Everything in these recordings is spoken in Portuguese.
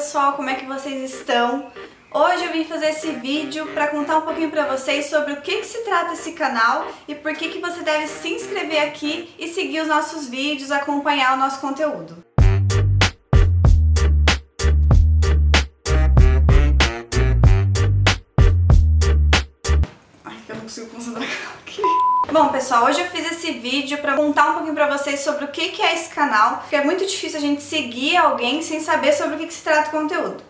pessoal, como é que vocês estão? Hoje eu vim fazer esse vídeo para contar um pouquinho para vocês sobre o que, que se trata esse canal e por que, que você deve se inscrever aqui e seguir os nossos vídeos, acompanhar o nosso conteúdo. Ai, eu não consigo concentrar aqui. Bom, pessoal, hoje eu fiz esse vídeo para contar um pouquinho para vocês sobre o que, é esse canal, porque é muito difícil a gente seguir alguém sem saber sobre o que, que se trata o conteúdo.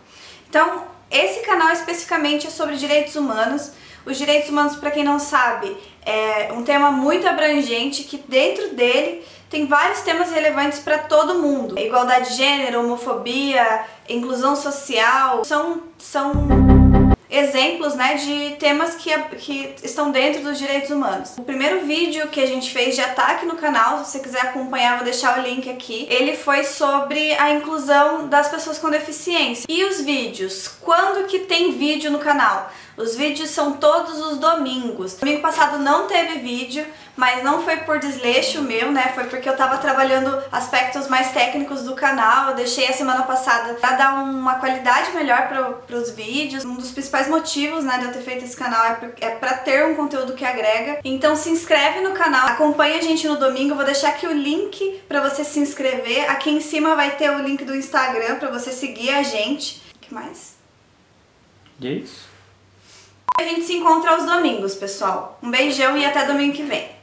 Então, esse canal especificamente é sobre direitos humanos. Os direitos humanos, para quem não sabe, é um tema muito abrangente que dentro dele tem vários temas relevantes para todo mundo. Igualdade de gênero, homofobia, inclusão social, são, são exemplos né, de temas que, que estão dentro dos direitos humanos. O primeiro vídeo que a gente fez já tá aqui no canal, se você quiser acompanhar, vou deixar o link aqui. Ele foi sobre a inclusão das pessoas com deficiência. E os vídeos? Quando que tem vídeo no canal? Os vídeos são todos os domingos. Domingo passado não teve vídeo, mas não foi por desleixo meu, né? Foi porque eu tava trabalhando aspectos mais técnicos do canal. Eu deixei a semana passada para dar uma qualidade melhor para os vídeos. Um dos principais motivos, né, de eu ter feito esse canal é, é para ter um conteúdo que agrega. Então se inscreve no canal, acompanha a gente no domingo. Eu vou deixar aqui o link para você se inscrever. Aqui em cima vai ter o link do Instagram para você seguir a gente. O que mais? E é isso. A gente se encontra aos domingos, pessoal. Um beijão e até domingo que vem.